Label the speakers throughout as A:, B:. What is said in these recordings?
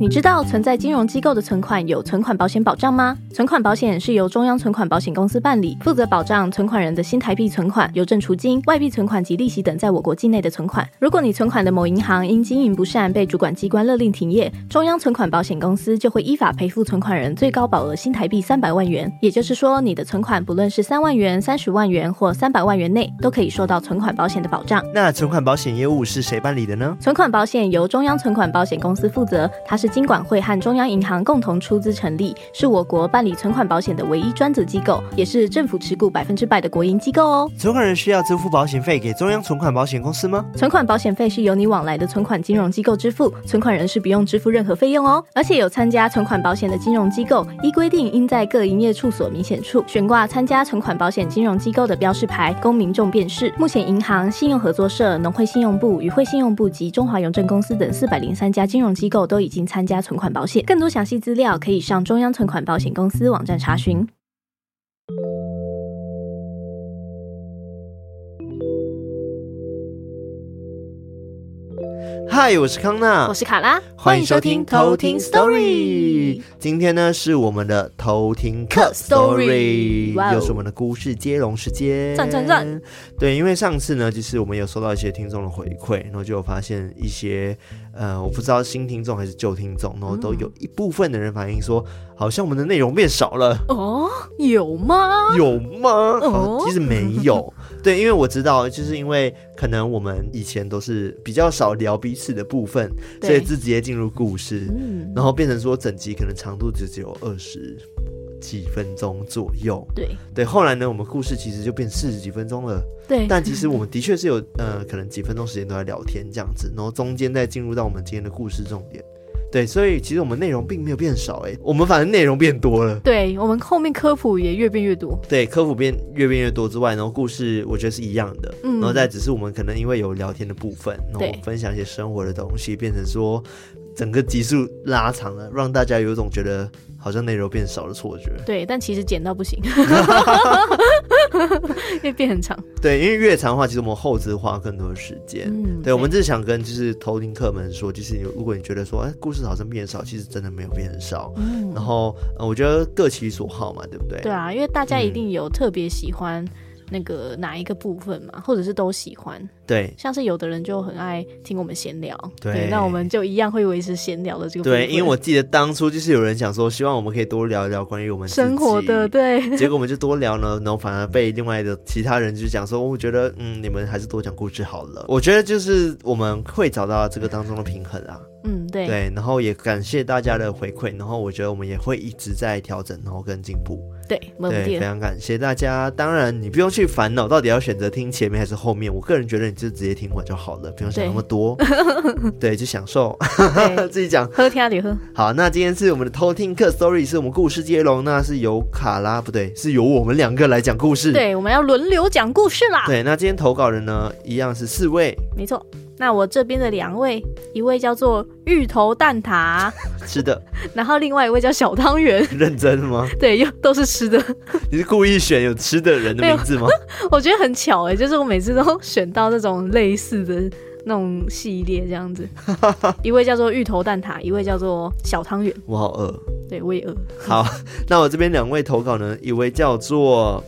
A: 你知道存在金融机构的存款有存款保险保障吗？存款保险是由中央存款保险公司办理，负责保障存款人的新台币存款、邮政储金、外币存款及利息等在我国境内的存款。如果你存款的某银行因经营不善被主管机关勒令停业，中央存款保险公司就会依法赔付存款人最高保额新台币三百万元。也就是说，你的存款不论是三万元、三十万元或三百万元内，都可以受到存款保险的保障。
B: 那存款保险业务是谁办理的呢？
A: 存款保险由中央存款保险公司负责，它是金管会和中央银行共同出资成立，是我国办理存款保险的唯一专责机构，也是政府持股百分之百的国营机构哦。
B: 存款人需要支付保险费给中央存款保险公司吗？
A: 存款保险费是由你往来的存款金融机构支付，存款人是不用支付任何费用哦。而且有参加存款保险的金融机构，依规定应在各营业处所明显处悬挂参加存款保险金融机构的标示牌，供民众辨识。目前，银行、信用合作社、农会信用部、与会信用部及中华邮政公司等四百零三家金融机构都已经参参加存款保险。更多详细资料可以上中央存款保险公司网站查询。
B: 嗨，我是康娜，
A: 我是卡拉，
B: 欢迎收听偷听 Story。今天呢是我们的偷听客 Story，又是我们的故事接龙时间。
A: 赞赞赞！
B: 对，因为上次呢，就是我们有收到一些听众的回馈，然后就有发现一些呃，我不知道新听众还是旧听众，然后都有一部分的人反映说，好像我们的内容变少了。
A: 哦，有吗？
B: 有吗？哦，其实没有。对，因为我知道，就是因为可能我们以前都是比较少聊彼此的部分，所以就直接进入故事，嗯，然后变成说整集可能长度就只有二十几分钟左右。对对，后来呢，我们故事其实就变四十几分钟了。对，但其实 我们的确是有呃，可能几分钟时间都在聊天这样子，然后中间再进入到我们今天的故事重点。对，所以其实我们内容并没有变少，哎，我们反正内容变多了。
A: 对，我们后面科普也越变越多。
B: 对，科普变越变越多之外，然后故事我觉得是一样的。嗯，然后再只是我们可能因为有聊天的部分，然后分享一些生活的东西，变成说整个集数拉长了，让大家有一种觉得好像内容变少的错觉。
A: 对，但其实剪到不行。因为变很长，
B: 对，因为越长的话，其实我们后置花更多的时间。嗯，对，我们只是想跟就是偷听客们说，就是如果你觉得说，哎，故事好像变少，其实真的没有变少。嗯，然后，呃，我觉得各其所好嘛，对不对？
A: 对啊，因为大家一定有特别喜欢。那个哪一个部分嘛，或者是都喜欢，
B: 对，
A: 像是有的人就很爱听我们闲聊，对，对，那我们就一样会维持闲聊的这个。
B: 对，因为我记得当初就是有人讲说，希望我们可以多聊一聊关于我们
A: 生活的，对，
B: 结果我们就多聊呢，然后反而被另外的其他人就讲说，我觉得嗯，你们还是多讲故事好了。我觉得就是我们会找到这个当中的平衡啊。
A: 嗯，对
B: 对，然后也感谢大家的回馈，然后我觉得我们也会一直在调整，然后跟进步。
A: 对，
B: 对，非常感谢大家。当然，你不用去烦恼到底要选择听前面还是后面，我个人觉得你就直接听完就好了，不用想那么多。对，对，就享受 自己讲，
A: 喝听你喝。
B: 好，那今天是我们的偷听课 story，是我们故事接龙，那是由卡拉不对，是由我们两个来讲故事。
A: 对，我们要轮流讲故事啦。
B: 对，那今天投稿人呢，一样是四位，
A: 没错。那我这边的两位，一位叫做芋头蛋挞，
B: 吃的，
A: 然后另外一位叫小汤圆，
B: 认真吗？
A: 对，又都是吃的。
B: 你是故意选有吃的人的名字吗？
A: 我觉得很巧哎，就是我每次都选到这种类似的那种系列这样子。一位叫做芋头蛋挞，一位叫做小汤圆。
B: 我好饿，
A: 对我也饿。
B: 好，那我这边两位投稿呢，一位叫做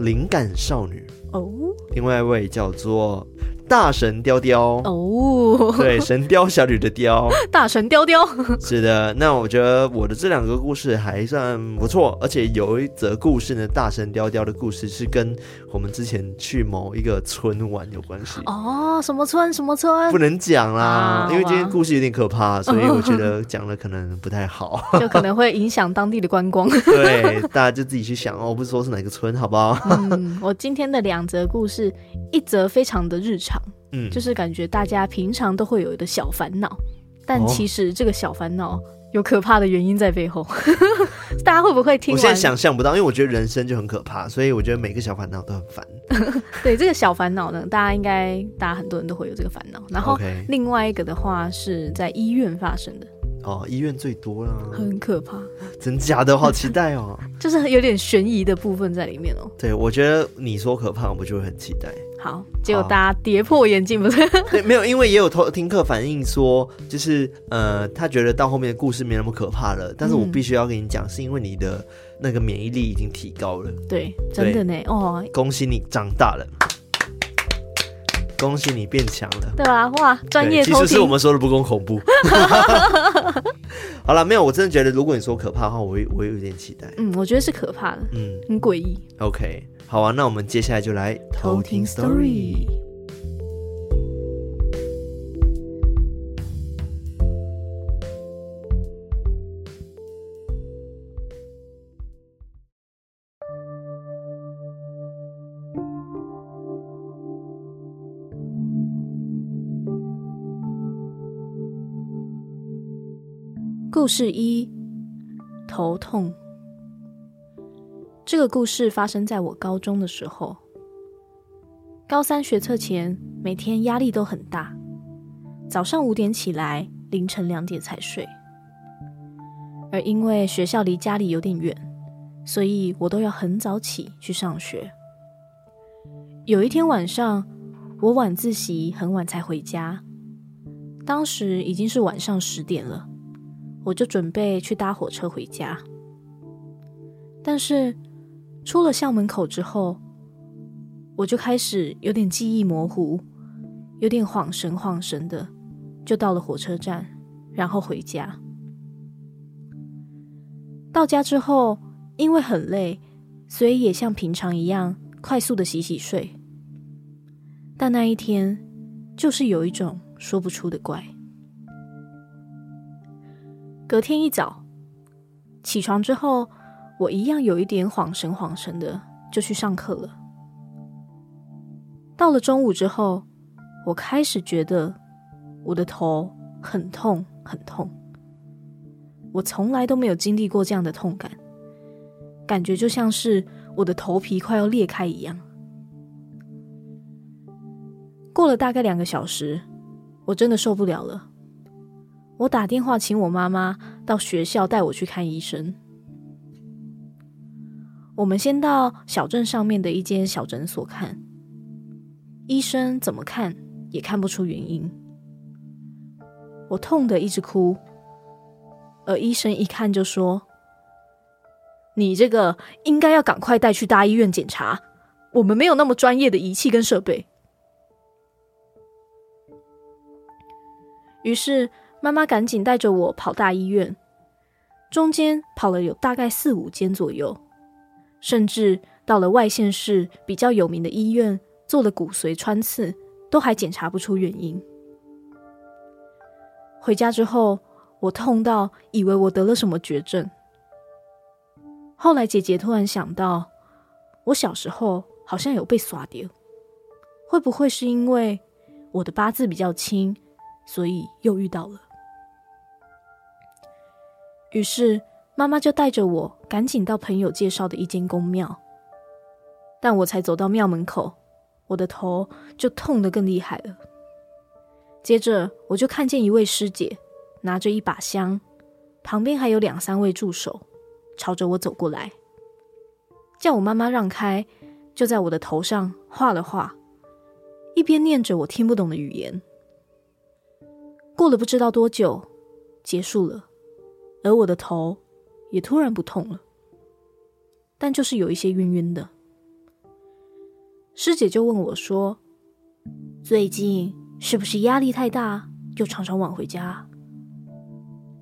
B: 灵感少女哦，另外一位叫做。大神雕雕哦，对，神雕侠侣的雕，
A: 大神雕雕
B: 是的。那我觉得我的这两个故事还算不错，而且有一则故事呢，大神雕雕的故事是跟我们之前去某一个村玩有关系
A: 哦。什么村？什么村？
B: 不能讲啦，啊、因为今天故事有点可怕，所以我觉得讲了可能不太好，
A: 就可能会影响当地的观光。
B: 对，大家就自己去想哦，不是说是哪个村，好不好？
A: 嗯，我今天的两则故事，一则非常的日常。嗯，就是感觉大家平常都会有一个小烦恼，但其实这个小烦恼有可怕的原因在背后。哦、大家会不会听？
B: 我现在想象不到，因为我觉得人生就很可怕，所以我觉得每个小烦恼都很烦。
A: 对，这个小烦恼呢，大家应该，大家很多人都会有这个烦恼。然后另外一个的话是在医院发生的。
B: 哦，医院最多啦，
A: 很可怕。
B: 真假的，好期待哦！
A: 就是有点悬疑的部分在里面哦。
B: 对，我觉得你说可怕，我就会很期待。
A: 好，结果大家跌破眼镜，不是？
B: 对，没有，因为也有听客反映说，就是呃，他觉得到后面的故事没那么可怕了。但是我必须要跟你讲，是因为你的那个免疫力已经提高了。
A: 对，真的呢。哦，
B: 恭喜你长大了，恭喜你变强了，
A: 对啊？哇，专业。
B: 其实是我们说的不够恐怖。好了，没有，我真的觉得，如果你说可怕的话，我会我会有点期待。
A: 嗯，我觉得是可怕的，嗯，很诡异。
B: OK。好啊，那我们接下来就来偷听 story。
A: 故事一：头痛。这个故事发生在我高中的时候。高三学测前，每天压力都很大，早上五点起来，凌晨两点才睡。而因为学校离家里有点远，所以我都要很早起去上学。有一天晚上，我晚自习很晚才回家，当时已经是晚上十点了，我就准备去搭火车回家，但是。出了校门口之后，我就开始有点记忆模糊，有点恍神恍神的，就到了火车站，然后回家。到家之后，因为很累，所以也像平常一样快速的洗洗睡。但那一天，就是有一种说不出的怪。隔天一早，起床之后。我一样有一点恍神恍神的，就去上课了。到了中午之后，我开始觉得我的头很痛很痛。我从来都没有经历过这样的痛感，感觉就像是我的头皮快要裂开一样。过了大概两个小时，我真的受不了了。我打电话请我妈妈到学校带我去看医生。我们先到小镇上面的一间小诊所看，医生怎么看也看不出原因。我痛得一直哭，而医生一看就说：“你这个应该要赶快带去大医院检查，我们没有那么专业的仪器跟设备。”于是妈妈赶紧带着我跑大医院，中间跑了有大概四五间左右。甚至到了外县市比较有名的医院，做了骨髓穿刺，都还检查不出原因。回家之后，我痛到以为我得了什么绝症。后来姐姐突然想到，我小时候好像有被耍掉，会不会是因为我的八字比较轻，所以又遇到了？于是。妈妈就带着我赶紧到朋友介绍的一间宫庙，但我才走到庙门口，我的头就痛得更厉害了。接着我就看见一位师姐拿着一把香，旁边还有两三位助手，朝着我走过来，叫我妈妈让开，就在我的头上画了画，一边念着我听不懂的语言。过了不知道多久，结束了，而我的头。也突然不痛了，但就是有一些晕晕的。师姐就问我说：“最近是不是压力太大，就常常晚回家？”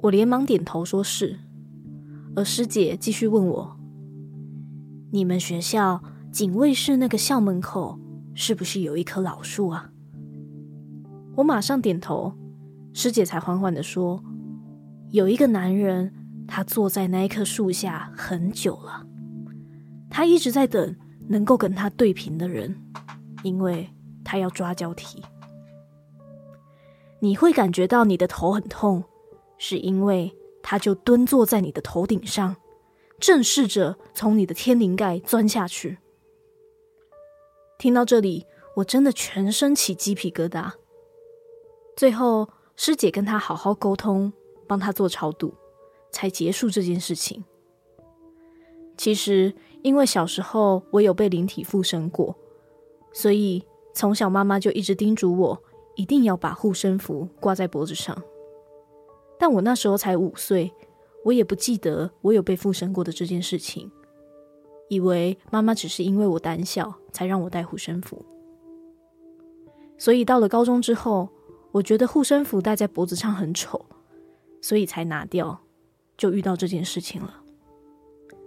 A: 我连忙点头说是，而师姐继续问我：“你们学校警卫室那个校门口是不是有一棵老树啊？”我马上点头，师姐才缓缓地说：“有一个男人。”他坐在那一棵树下很久了，他一直在等能够跟他对平的人，因为他要抓交替。你会感觉到你的头很痛，是因为他就蹲坐在你的头顶上，正试着从你的天灵盖钻下去。听到这里，我真的全身起鸡皮疙瘩。最后，师姐跟他好好沟通，帮他做超度。才结束这件事情。其实，因为小时候我有被灵体附身过，所以从小妈妈就一直叮嘱我，一定要把护身符挂在脖子上。但我那时候才五岁，我也不记得我有被附身过的这件事情，以为妈妈只是因为我胆小才让我戴护身符。所以到了高中之后，我觉得护身符戴在脖子上很丑，所以才拿掉，就遇到这件事情了。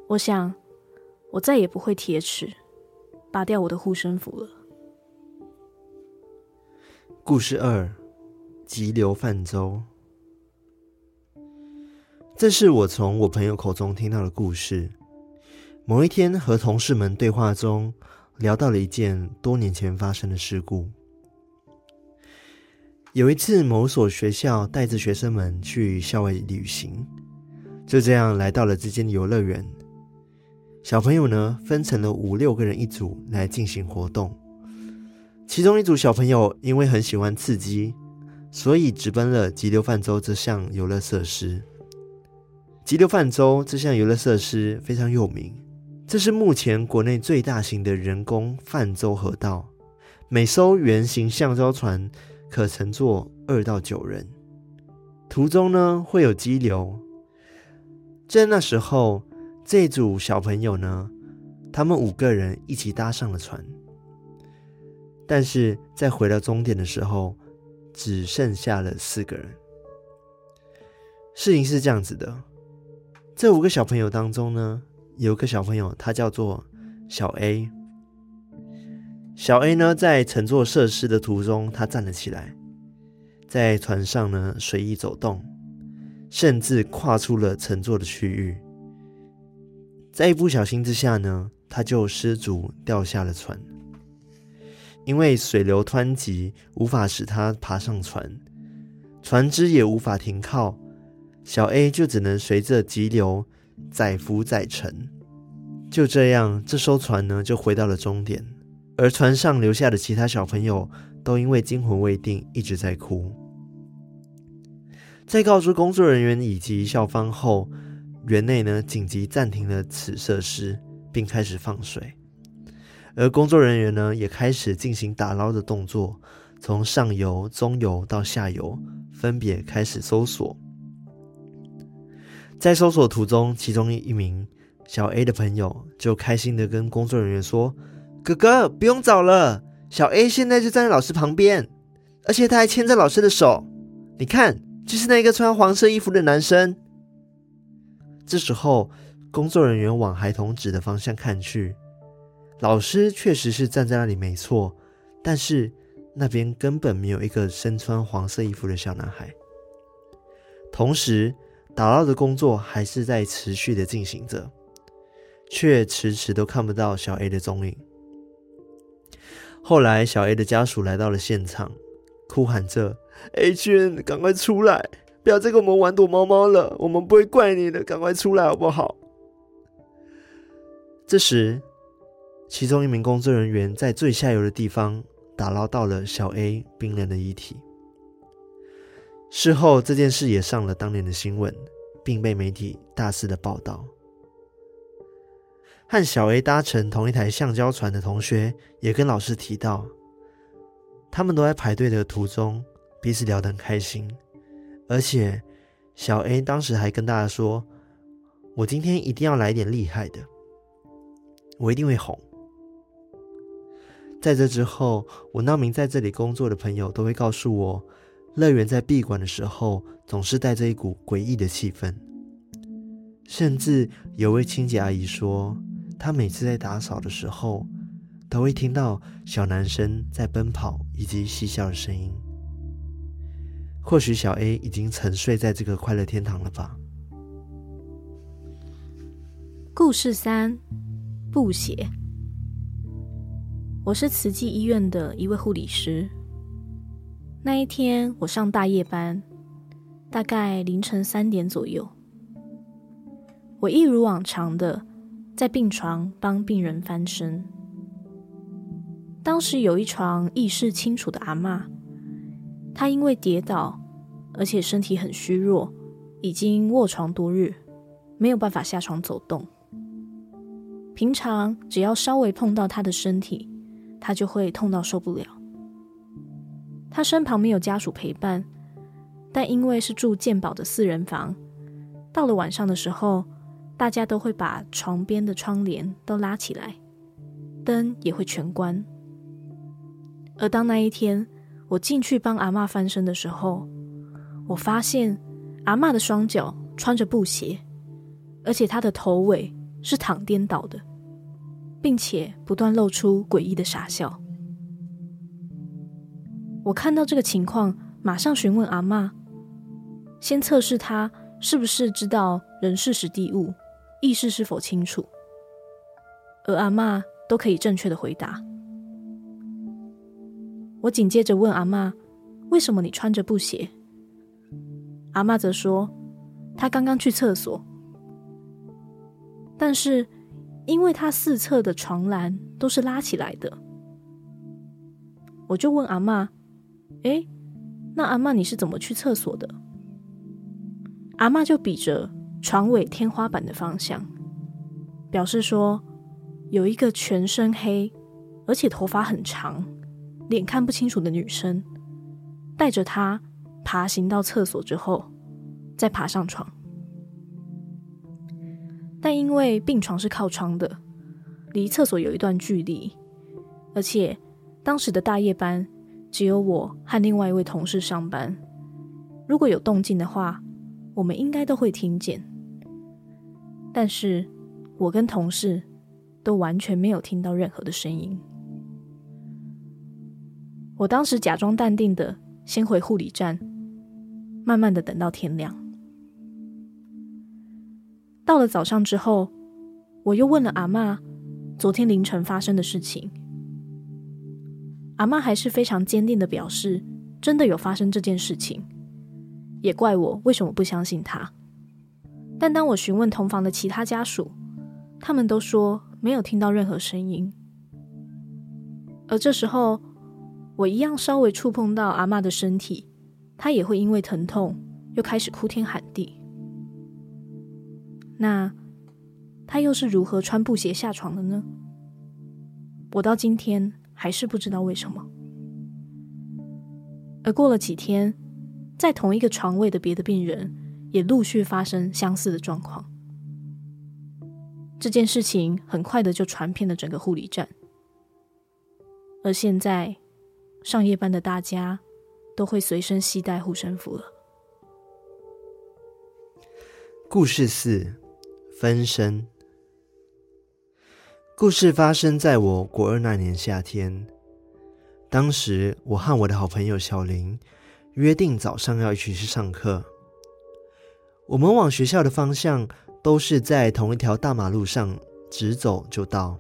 A: 我想，我再也不会铁齿拔掉我的护身符了。
B: 故事二：急流泛舟。这是我从我朋友口中听到的故事。某一天和同事们对话中，聊到了一件多年前发生的事故。有一次，某所学校带着学生们去校外旅行，就这样来到了这间游乐园。小朋友呢，分成了五六个人一组来进行活动。其中一组小朋友因为很喜欢刺激，所以直奔了急流泛舟这项游乐设施。急流泛舟这项游乐设施非常有名，这是目前国内最大型的人工泛舟河道，每艘圆形橡胶船。可乘坐二到九人，途中呢会有激流。在那时候，这组小朋友呢，他们五个人一起搭上了船，但是在回到终点的时候，只剩下了四个人。事情是这样子的，这五个小朋友当中呢，有个小朋友，他叫做小 A。小 A 呢，在乘坐设施的途中，他站了起来，在船上呢随意走动，甚至跨出了乘坐的区域。在一不小心之下呢，他就失足掉下了船。因为水流湍急，无法使他爬上船，船只也无法停靠，小 A 就只能随着急流载浮载沉。就这样，这艘船呢就回到了终点。而船上留下的其他小朋友都因为惊魂未定，一直在哭。在告知工作人员以及校方后，园内呢紧急暂停了此设施，并开始放水。而工作人员呢也开始进行打捞的动作，从上游、中游到下游，分别开始搜索。在搜索途中，其中一名小 A 的朋友就开心的跟工作人员说。哥哥，不用找了，小 A 现在就站在老师旁边，而且他还牵着老师的手。你看，就是那个穿黄色衣服的男生。这时候，工作人员往孩童指的方向看去，老师确实是站在那里，没错，但是那边根本没有一个身穿黄色衣服的小男孩。同时，打捞的工作还是在持续的进行着，却迟迟都看不到小 A 的踪影。后来，小 A 的家属来到了现场，哭喊着：“A 君，赶快出来，不要再跟我们玩躲猫猫了，我们不会怪你的，赶快出来好不好？”这时，其中一名工作人员在最下游的地方打捞到了小 A 冰冷的遗体。事后，这件事也上了当年的新闻，并被媒体大肆的报道。和小 A 搭乘同一台橡胶船的同学也跟老师提到，他们都在排队的途中彼此聊得很开心，而且小 A 当时还跟大家说：“我今天一定要来点厉害的，我一定会红。”在这之后，我那名在这里工作的朋友都会告诉我，乐园在闭馆的时候总是带着一股诡异的气氛，甚至有位清洁阿姨说。他每次在打扫的时候，都会听到小男生在奔跑以及嬉笑的声音。或许小 A 已经沉睡在这个快乐天堂了吧。
A: 故事三：布鞋。我是慈济医院的一位护理师。那一天我上大夜班，大概凌晨三点左右，我一如往常的。在病床帮病人翻身。当时有一床意识清楚的阿嬷，她因为跌倒，而且身体很虚弱，已经卧床多日，没有办法下床走动。平常只要稍微碰到她的身体，她就会痛到受不了。她身旁没有家属陪伴，但因为是住健保的四人房，到了晚上的时候，大家都会把床边的窗帘都拉起来，灯也会全关。而当那一天我进去帮阿嬷翻身的时候，我发现阿嬷的双脚穿着布鞋，而且她的头尾是躺颠倒的，并且不断露出诡异的傻笑。我看到这个情况，马上询问阿嬷，先测试她是不是知道人事时地物，意识是否清楚，而阿嬷都可以正确的回答。我紧接着问阿嬷，为什么你穿着布鞋？阿嬷则说，她刚刚去厕所，但是因为她四侧的床栏都是拉起来的，我就问阿嬷。哎，那阿嬷你是怎么去厕所的？阿嬷就比着床尾天花板的方向，表示说有一个全身黑，而且头发很长，脸看不清楚的女生，带着她爬行到厕所之后，再爬上床。但因为病床是靠窗的，离厕所有一段距离，而且当时的大夜班。只有我和另外一位同事上班。如果有动静的话，我们应该都会听见。但是，我跟同事都完全没有听到任何的声音。我当时假装淡定的先回护理站，慢慢的等到天亮。到了早上之后，我又问了阿嬷昨天凌晨发生的事情。阿嬷还是非常坚定的表示，真的有发生这件事情，也怪我为什么不相信他。但当我询问同房的其他家属，他们都说没有听到任何声音。而这时候，我一样稍微触碰到阿嬷的身体，她也会因为疼痛又开始哭天喊地。那她又是如何穿布鞋下床的呢？我到今天。还是不知道为什么。而过了几天，在同一个床位的别的病人也陆续发生相似的状况。这件事情很快的就传遍了整个护理站。而现在，上夜班的大家都会随身携带护身符了。
B: 故事四：分身。故事发生在我国二那年夏天，当时我和我的好朋友小林约定早上要一起去上课。我们往学校的方向都是在同一条大马路上，直走就到。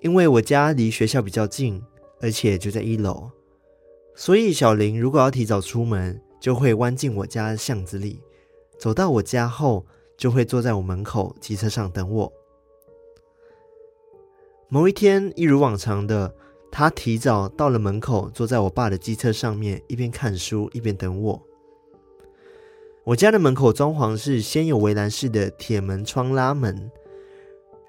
B: 因为我家离学校比较近，而且就在一楼，所以小林如果要提早出门，就会弯进我家巷子里，走到我家后，就会坐在我门口机车上等我。某一天，一如往常的，他提早到了门口，坐在我爸的机车上面，一边看书一边等我。我家的门口装潢是先有围栏式的铁门窗拉门，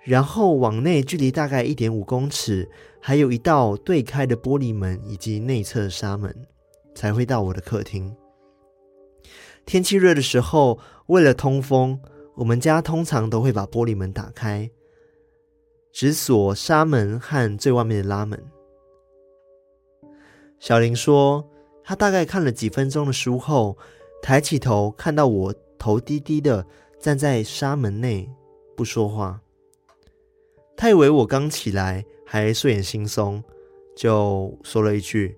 B: 然后往内距离大概一点五公尺，还有一道对开的玻璃门以及内侧纱门，才会到我的客厅。天气热的时候，为了通风，我们家通常都会把玻璃门打开。只锁纱门和最外面的拉门。小林说，他大概看了几分钟的书后，抬起头看到我头低低的站在纱门内，不说话。他以为我刚起来，还睡眼惺忪，就说了一句：“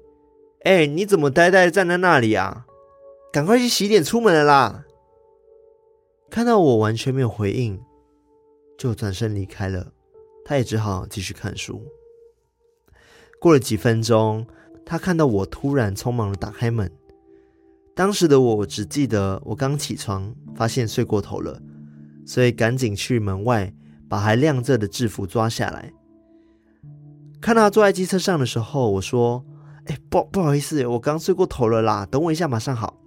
B: 哎，你怎么呆呆站在那里啊？赶快去洗脸出门了啦！”看到我完全没有回应，就转身离开了。他也只好继续看书。过了几分钟，他看到我突然匆忙的打开门。当时的我只记得我刚起床，发现睡过头了，所以赶紧去门外把还亮着的制服抓下来。看到他坐在机车上的时候，我说：“哎，不不好意思，我刚睡过头了啦，等我一下，马上好。”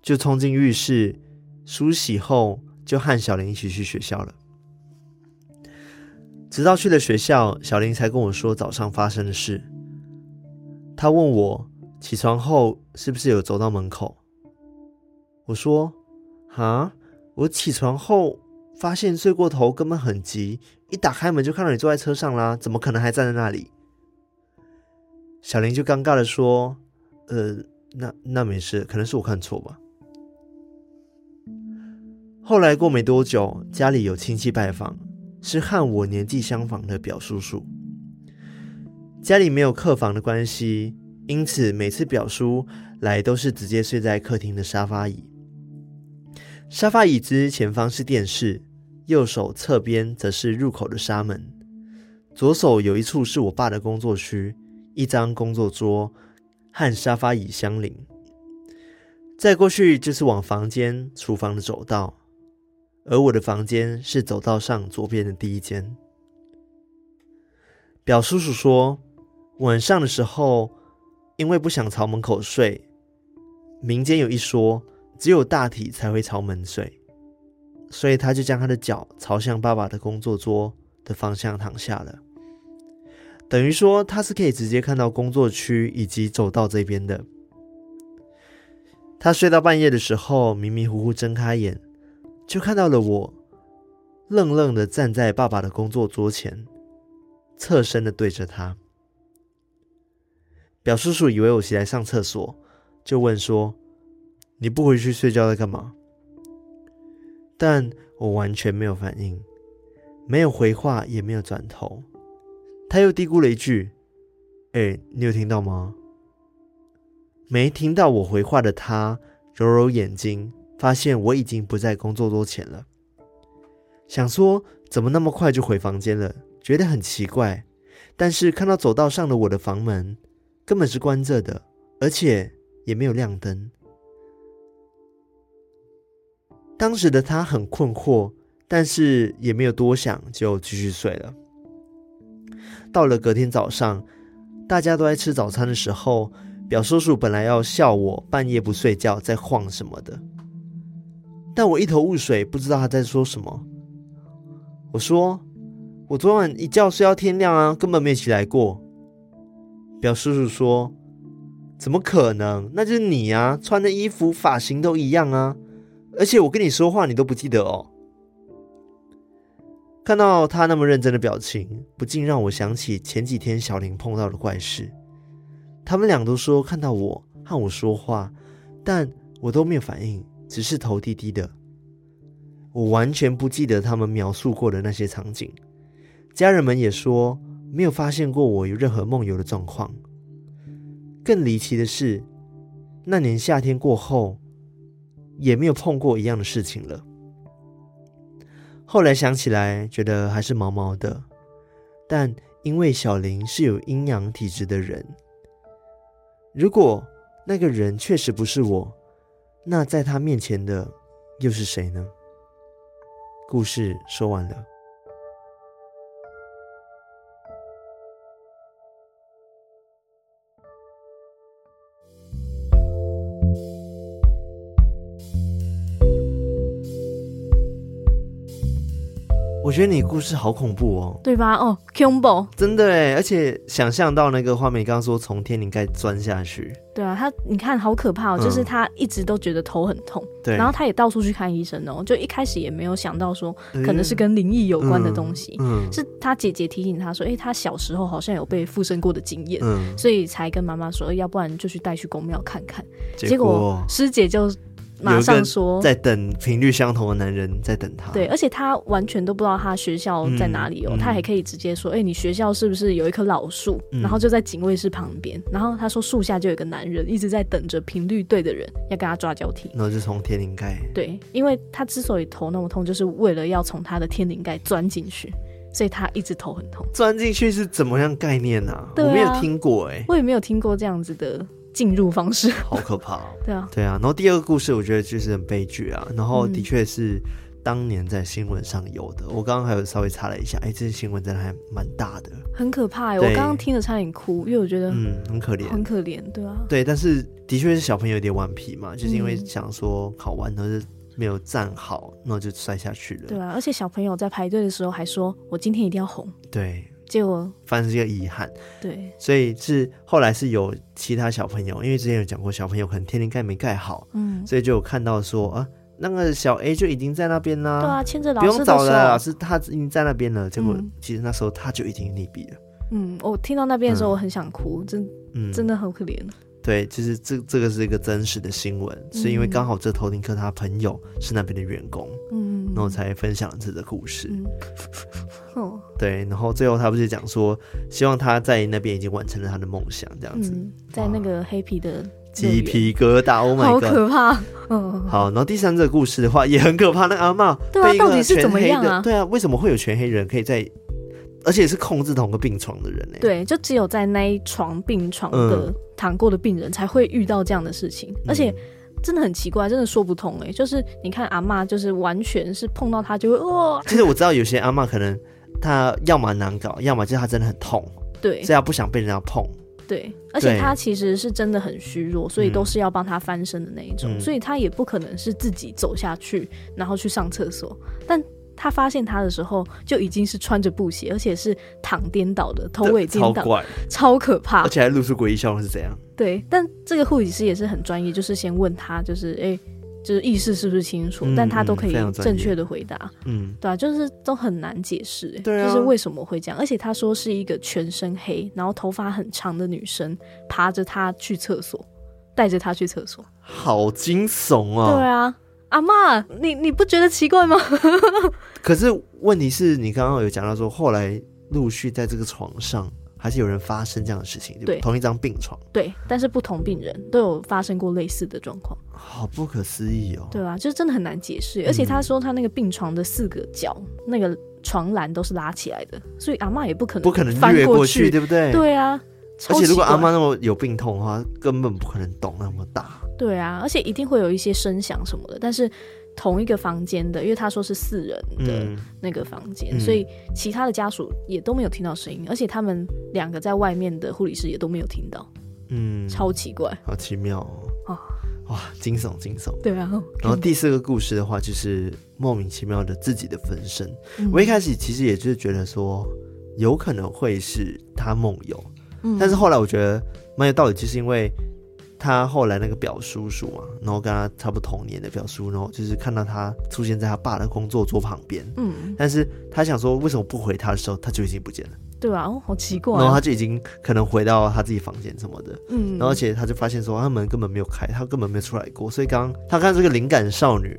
B: 就冲进浴室梳洗后，就和小林一起去学校了。直到去了学校，小林才跟我说早上发生的事。他问我起床后是不是有走到门口？”我说：“啊，我起床后发现睡过头，根本很急，一打开门就看到你坐在车上啦，怎么可能还站在那里？”小林就尴尬的说：“呃，那那没事，可能是我看错吧。”后来过没多久，家里有亲戚拜访，是和我年纪相仿的表叔叔。家里没有客房的关系，因此每次表叔来都是直接睡在客厅的沙发椅。沙发椅子前方是电视，右手侧边则是入口的纱门。左手有一处是我爸的工作区，一张工作桌和沙发椅相邻。再过去就是往房间、厨房的走道。而我的房间是走道上左边的第一间。表叔叔说，晚上的时候，因为不想朝门口睡，民间有一说，只有大体才会朝门睡，所以他就将他的脚朝向爸爸的工作桌的方向躺下了，等于说他是可以直接看到工作区以及走道这边的。他睡到半夜的时候，迷迷糊糊睁开眼。就看到了我，愣愣的站在爸爸的工作桌前，侧身的对着他。表叔叔以为我起来上厕所，就问说：“你不回去睡觉在干嘛？”但我完全没有反应，没有回话，也没有转头。他又嘀咕了一句：“哎，你有听到吗？”没听到我回话的他，揉揉眼睛。发现我已经不在工作桌前了，想说怎么那么快就回房间了，觉得很奇怪。但是看到走道上的我的房门根本是关着的，而且也没有亮灯。当时的他很困惑，但是也没有多想，就继续睡了。到了隔天早上，大家都在吃早餐的时候，表叔叔本来要笑我半夜不睡觉在晃什么的。但我一头雾水，不知道他在说什么。我说：“我昨晚一觉睡到天亮啊，根本没起来过。”表叔叔说：“怎么可能？那就是你啊，穿的衣服、发型都一样啊，而且我跟你说话，你都不记得哦。”看到他那么认真的表情，不禁让我想起前几天小林碰到的怪事。他们俩都说看到我和我说话，但我都没有反应。只是头低低的，我完全不记得他们描述过的那些场景。家人们也说没有发现过我有任何梦游的状况。更离奇的是，那年夏天过后，也没有碰过一样的事情了。后来想起来，觉得还是毛毛的。但因为小林是有阴阳体质的人，如果那个人确实不是我。那在他面前的又是谁呢？故事说完了。觉得你故事好恐怖哦，
A: 对吧？哦，，combo，，
B: 真的哎！而且想象到那个画面，刚刚说从天灵盖钻下去，
A: 对啊，他你看好可怕哦，嗯、就是他一直都觉得头很痛，对，然后他也到处去看医生哦，就一开始也没有想到说可能是跟灵异有关的东西，嗯，嗯。是他姐姐提醒他说，哎、欸，他小时候好像有被附身过的经验，嗯，所以才跟妈妈说，要不然就去带去宫庙看看，结果师姐就。马上说，
B: 在等频率相同的男人在等他。
A: 对，而且他完全都不知道他学校在哪里哦，他还可以直接说：“哎、欸，你学校是不是有一棵老树？嗯、然后就在警卫室旁边。然后他说树下就有个男人一直在等着频率对的人要跟他抓交替。
B: 然后就从天灵盖。
A: 对，因为他之所以头那么痛，就是为了要从他的天灵盖钻进去，所以他一直头很痛。
B: 钻进去是怎么样概念呢、啊？啊、我没有听过哎、欸，
A: 我也没有听过这样子的。进入方式
B: 好可怕哦！
A: 对啊，
B: 对啊。然后第二个故事，我觉得就是很悲剧啊。然后的确是当年在新闻上有的。嗯、我刚刚还有稍微查了一下，哎，这些新闻真的还蛮大的，
A: 很可怕哎。我刚刚听了差点哭，因为我觉得
B: 嗯很可怜，
A: 很可怜，对啊。
B: 对，但是的确是小朋友有点顽皮嘛，就是因为想说考完然后就没有站好，然后就摔下去了。
A: 对啊，而且小朋友在排队的时候还说：“我今天一定要红。”
B: 对。
A: 结果
B: 发生这个遗憾。
A: 对，
B: 所以是后来是有其他小朋友，因为之前有讲过，小朋友可能天灵盖没盖好，嗯，所以就有看到说啊，那个小 A 就已经在那边啦，
A: 对啊，牵着老
B: 师，不用找了，老师他已经在那边了。结果其实那时候他就已经溺毙了。
A: 嗯，我听到那边的时候，我很想哭，真，嗯，真的好可怜。
B: 对，其实这这个是一个真实的新闻，嗯、是因为刚好这头听课他朋友是那边的员工，嗯，然后才分享了这个故事。对，然后最后他不是讲说，希望他在那边已经完成了他的梦想，这样子，
A: 嗯、在那个黑皮的
B: 鸡皮疙瘩，Oh my God，
A: 好可怕。嗯，
B: 好，然后第三个故事的话也很可怕，那个阿嬷
A: 对啊，到底是怎么样啊？
B: 对啊，为什么会有全黑人可以在？而且是控制同个病床的人呢？
A: 对，就只有在那一床病床的躺过的病人才会遇到这样的事情，嗯、而且真的很奇怪，真的说不通哎。就是你看阿嬷，就是完全是碰到他就会哦。
B: 其实我知道有些阿嬷可能他要么难搞，要么就是他真的很痛，
A: 对，
B: 所以他不想被人家碰。
A: 对，而且他其实是真的很虚弱，所以都是要帮他翻身的那一种，嗯、所以他也不可能是自己走下去然后去上厕所，但。他发现他的时候就已经是穿着布鞋，而且是躺颠倒的，头尾颠倒，超怪，超可怕，
B: 而且还露出诡异笑容，是怎样？
A: 对，但这个护理师也是很专业，就是先问他，就是哎、欸，就是意识是不是清楚？嗯、但他都可以正确的回答，嗯，对啊，就是都很难解释，对啊，就是为什么会这样？而且他说是一个全身黑，然后头发很长的女生爬着他去厕所，带着他去厕所，
B: 好惊悚啊！
A: 对啊。阿妈，你你不觉得奇怪吗？
B: 可是问题是你刚刚有讲到说，后来陆续在这个床上还是有人发生这样的事情，对？同一张病床，
A: 对，但是不同病人都有发生过类似的状况，
B: 好不可思议哦。
A: 对啊，就是真的很难解释。而且他说他那个病床的四个角，嗯、那个床栏都是拉起来的，所以阿妈也不可能
B: 不可能翻过去，对不对？
A: 对啊，
B: 而且如果阿妈那么有病痛的话，根本不可能动那么大。
A: 对啊，而且一定会有一些声响什么的，但是同一个房间的，因为他说是四人的那个房间，嗯、所以其他的家属也都没有听到声音，而且他们两个在外面的护理师也都没有听到，嗯，超奇怪，
B: 好奇妙哦，啊、哇，惊悚惊悚，
A: 对啊，
B: 然后第四个故事的话，就是莫名其妙的自己的分身，嗯、我一开始其实也就是觉得说有可能会是他梦游，嗯、但是后来我觉得蛮有道理，就是因为。他后来那个表叔叔嘛，然后跟他差不多同年的表叔，然后就是看到他出现在他爸的工作桌旁边，嗯，但是他想说为什么不回他的时候，他就已经不见了，
A: 对啊，哦，好奇怪。啊，
B: 然后他就已经可能回到他自己房间什么的，嗯，然后而且他就发现说他门根本没有开，他根本没有出来过，所以刚刚他看这个灵感少女。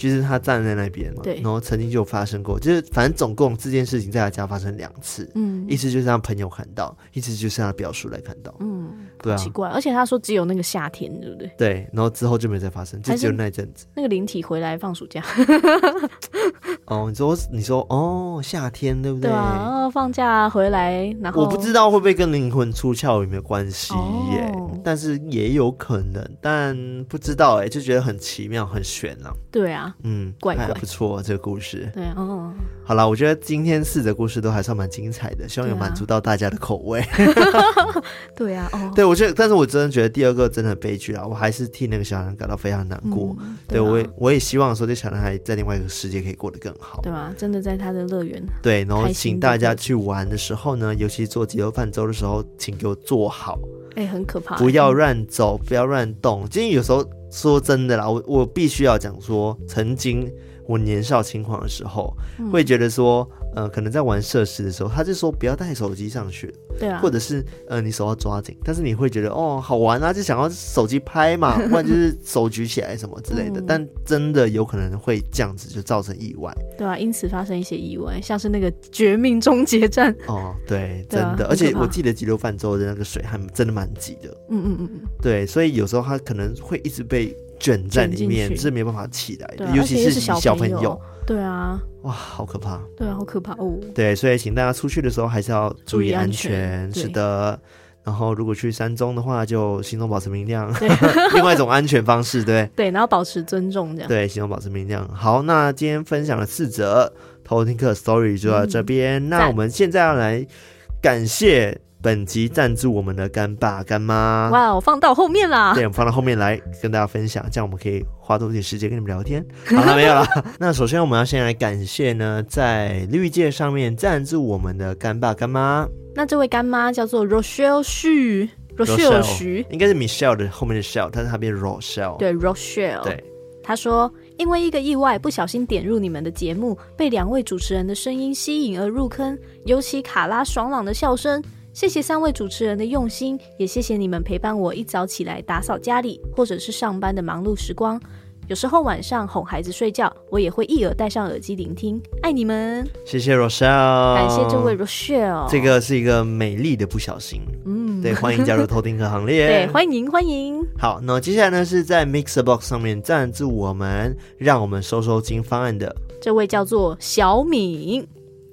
B: 就是他站在那边嘛，对，然后曾经就发生过，就是反正总共这件事情在他家发生两次，嗯，一次就是让朋友看到，一次就是让他表叔来看到，嗯，对啊，
A: 奇怪，而且他说只有那个夏天，对不对？
B: 对，然后之后就没再发生，就只有那一阵子。
A: 那个灵体回来放暑假。
B: 哦，你说你说哦，夏天对不对？
A: 对啊，放假回来，然后
B: 我不知道会不会跟灵魂出窍有没有关系耶，哦、但是也有可能，但不知道哎，就觉得很奇妙，很玄啊。
A: 对啊。
B: 嗯，怪不错，这个故事。
A: 对哦，
B: 好了，我觉得今天四则故事都还算蛮精彩的，希望有满足到大家的口味。
A: 对啊，哦，
B: 对我觉得，但是我真的觉得第二个真的很悲剧啊，我还是替那个小男孩感到非常难过。嗯、对，我也我也希望说这小男孩在另外一个世界可以过得更好，
A: 对吧？真的在他的乐园。
B: 对，然后请大家去玩的时候呢，尤其做鸡肉饭粥的时候，请给我做好。
A: 哎、欸，很可怕，
B: 不要乱走，不要乱动。其实有时候。说真的啦，我我必须要讲说，曾经我年少轻狂的时候，嗯、会觉得说，呃，可能在玩设施的时候，他就说不要带手机上去，对啊，或者是呃，你手要抓紧，但是你会觉得哦，好玩啊，就想要手机拍嘛，不然就是手举起来什么之类的，嗯、但真的有可能会这样子就造成意外，
A: 对啊，因此发生一些意外，像是那个绝命终结战，
B: 哦，对，真的，啊、而且我记得急流泛舟的那个水还真的蛮急的，嗯嗯嗯嗯，对，所以有时候他可能会一直被。卷在里面是没办法起来的，尤其是小朋友。
A: 对啊，
B: 哇，好可怕！
A: 对啊，好可怕哦。
B: 对，所以请大家出去的时候还是要注意安全。是的，然后如果去山中的话，就心中保持明亮。另外一种安全方式，对
A: 对，然后保持尊重，这样
B: 对，心中保持明亮。好，那今天分享了四则偷听客 story 就到这边。那我们现在要来感谢本集赞助我们的干爸干妈。
A: 哇，我放到后面啦。
B: 对，我们放到后面来跟大家分享，这样我们可以花多点时间跟你们聊天。好了，没有了。那首先我们要先来感谢呢，在绿界上面赞助我们的干爸干妈。
A: 那这位干妈叫做 Rochelle 徐，Rochelle 徐，
B: 应该是 Michelle 的后面的 Shell，但是她变 Rochelle。
A: 对，Rochelle。
B: 对，
A: 她说。因为一个意外，不小心点入你们的节目，被两位主持人的声音吸引而入坑，尤其卡拉爽朗的笑声。谢谢三位主持人的用心，也谢谢你们陪伴我一早起来打扫家里，或者是上班的忙碌时光。有时候晚上哄孩子睡觉，我也会一耳戴上耳机聆听。爱你们，
B: 谢谢 Rochelle，
A: 感谢这位 Rochelle，
B: 这个是一个美丽的不小心。嗯，对，欢迎加入偷听客行列。
A: 对，欢迎欢迎。
B: 好，那接下来呢是在 Mixer Box 上面赞助我们，让我们收收金方案的
A: 这位叫做小敏。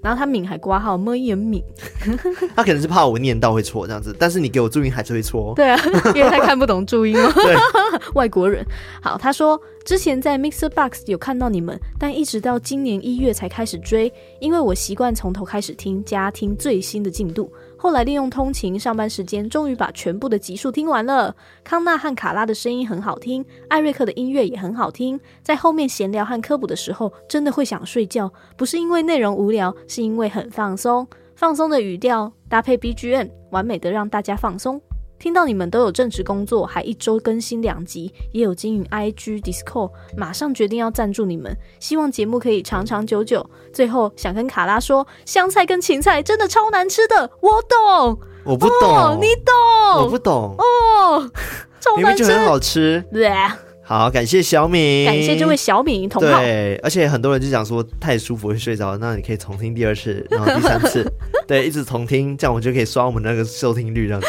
A: 然后他敏还挂号么言敏，
B: 他可能是怕我念到会错这样子，但是你给我注音还是会错。
A: 对啊，因为他看不懂注音哦。外国人。好，他说之前在 Mixer Box 有看到你们，但一直到今年一月才开始追，因为我习惯从头开始听，加听最新的进度。后来利用通勤上班时间，终于把全部的集数听完了。康纳和卡拉的声音很好听，艾瑞克的音乐也很好听。在后面闲聊和科普的时候，真的会想睡觉，不是因为内容无聊，是因为很放松。放松的语调搭配 BGM，完美的让大家放松。听到你们都有正职工作，还一周更新两集，也有经营 IG、Discord，马上决定要赞助你们，希望节目可以长长久久。最后想跟卡拉说，香菜跟芹菜真的超难吃的，我懂，
B: 我不懂，
A: 哦、你懂，
B: 我不懂。
A: 哦，超难吃，
B: 明明就很好吃，
A: 对。
B: 好，感谢小敏，
A: 感谢这位小敏同好。
B: 对，而且很多人就讲说太舒服会睡着，那你可以重听第二次，然后第三次，对，一直重听，这样我就可以刷我们那个收听率，这样子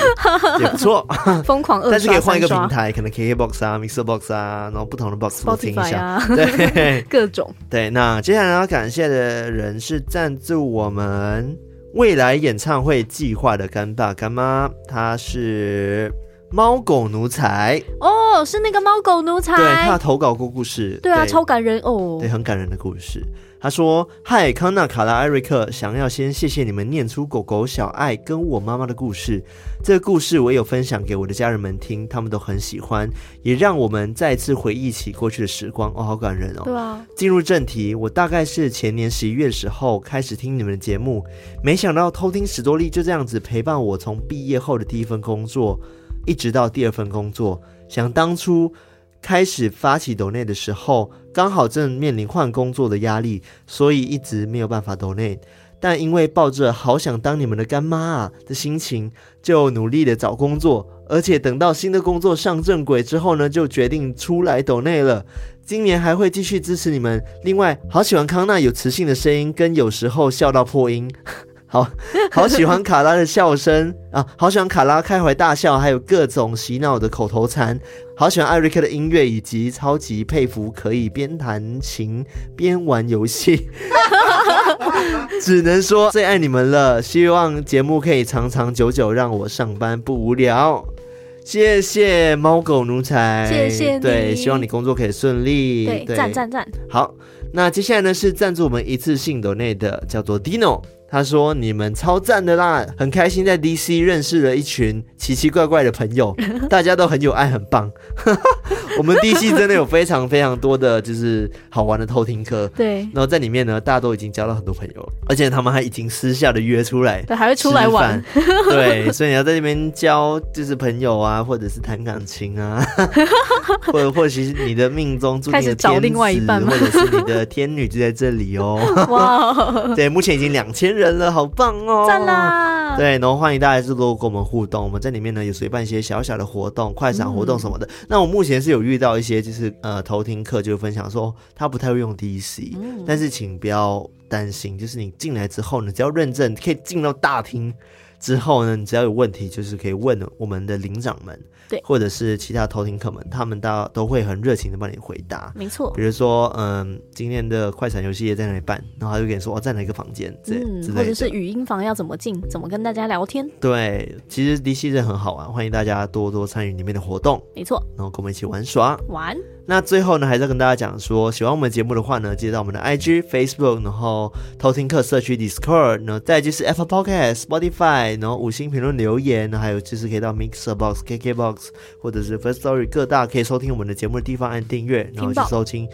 B: 也不错。
A: 疯狂二，
B: 但是可以换一个平台，可能 KKBOX 啊、Mixer Box 啊，然后不同的 Box 都听一下，对，
A: 各种。
B: 对，那接下来要感谢的人是赞助我们未来演唱会计划的干爸干妈，他是。猫狗奴才
A: 哦，是那个猫狗奴才，
B: 对，他投稿过故事，
A: 对啊，对超感人哦，
B: 对，很感人的故事。他说：“嗨，康纳、卡拉、艾瑞克，想要先谢谢你们念出狗狗小爱跟我妈妈的故事。这个故事我也有分享给我的家人们听，他们都很喜欢，也让我们再次回忆起过去的时光。哦，好感人哦。”
A: 对啊。
B: 进入正题，我大概是前年十一月的时候开始听你们的节目，没想到偷听史多利就这样子陪伴我从毕业后的第一份工作。一直到第二份工作，想当初开始发起抖内的时候，刚好正面临换工作的压力，所以一直没有办法抖内。但因为抱着好想当你们的干妈啊的心情，就努力的找工作，而且等到新的工作上正轨之后呢，就决定出来抖内了。今年还会继续支持你们。另外，好喜欢康纳有磁性的声音，跟有时候笑到破音。好 好喜欢卡拉的笑声啊，好喜欢卡拉开怀大笑，还有各种洗脑的口头禅。好喜欢艾瑞克的音乐，以及超级佩服可以边弹琴边玩游戏。只能说最爱你们了，希望节目可以长长久久，让我上班不无聊。谢谢猫狗奴才，
A: 谢谢。
B: 对，希望你工作可以顺利。
A: 对，赞赞赞。
B: 好，那接下来呢是赞助我们一次性抖内的，叫做 Dino。他说：“你们超赞的啦，很开心在 DC 认识了一群奇奇怪怪的朋友，大家都很有爱，很棒。我们 DC 真的有非常非常多的就是好玩的偷听课，
A: 对。
B: 然后在里面呢，大家都已经交到很多朋友，而且他们还已经私下的约出来，
A: 对，还会出来玩。
B: 对，所以你要在那边交就是朋友啊，或者是谈感情啊，或者或许你的命中注定的天子，或者是你的天女就在这里哦。哇，对，目前已经两千。”人了，好棒哦！
A: 赞啦！
B: 对，然后欢迎大家多多跟我们互动。我们在里面呢，有随办一些小小的活动、快闪活动什么的。嗯、那我目前是有遇到一些，就是呃，偷听课就分享说他不太会用 DC，、嗯、但是请不要担心，就是你进来之后呢，只要认证可以进到大厅。之后呢，你只要有问题，就是可以问我们的领长们，
A: 对，
B: 或者是其他偷听客们，他们都都会很热情的帮你回答。
A: 没错，
B: 比如说，嗯，今天的快闪游戏也在哪里办，然后他就跟你说哦，在哪个房间，嗯，
A: 或者是语音房要怎么进，怎么跟大家聊天。
B: 对，其实 DC 是很好玩，欢迎大家多多参与里面的活动。
A: 没错，
B: 然后跟我们一起玩耍。
A: 玩。
B: 那最后呢，还是要跟大家讲说，喜欢我们节目的话呢，记得到我们的 IG、Facebook，然后偷听客社区 Discord，然后再就是 Apple Podcast、Spotify，然后五星评论留言，还有就是可以到 Mixer Box、KK Box 或者是 First Story 各大可以收听我们的节目的地方按订阅，然后去收听，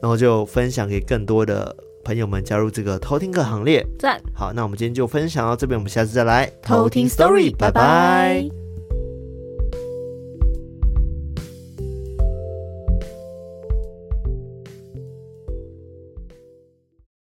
B: 然后就分享给更多的朋友们加入这个偷听客行列。赞，好，那我们今天就分享到这边，我们下次再来
A: 偷听 Story，拜拜。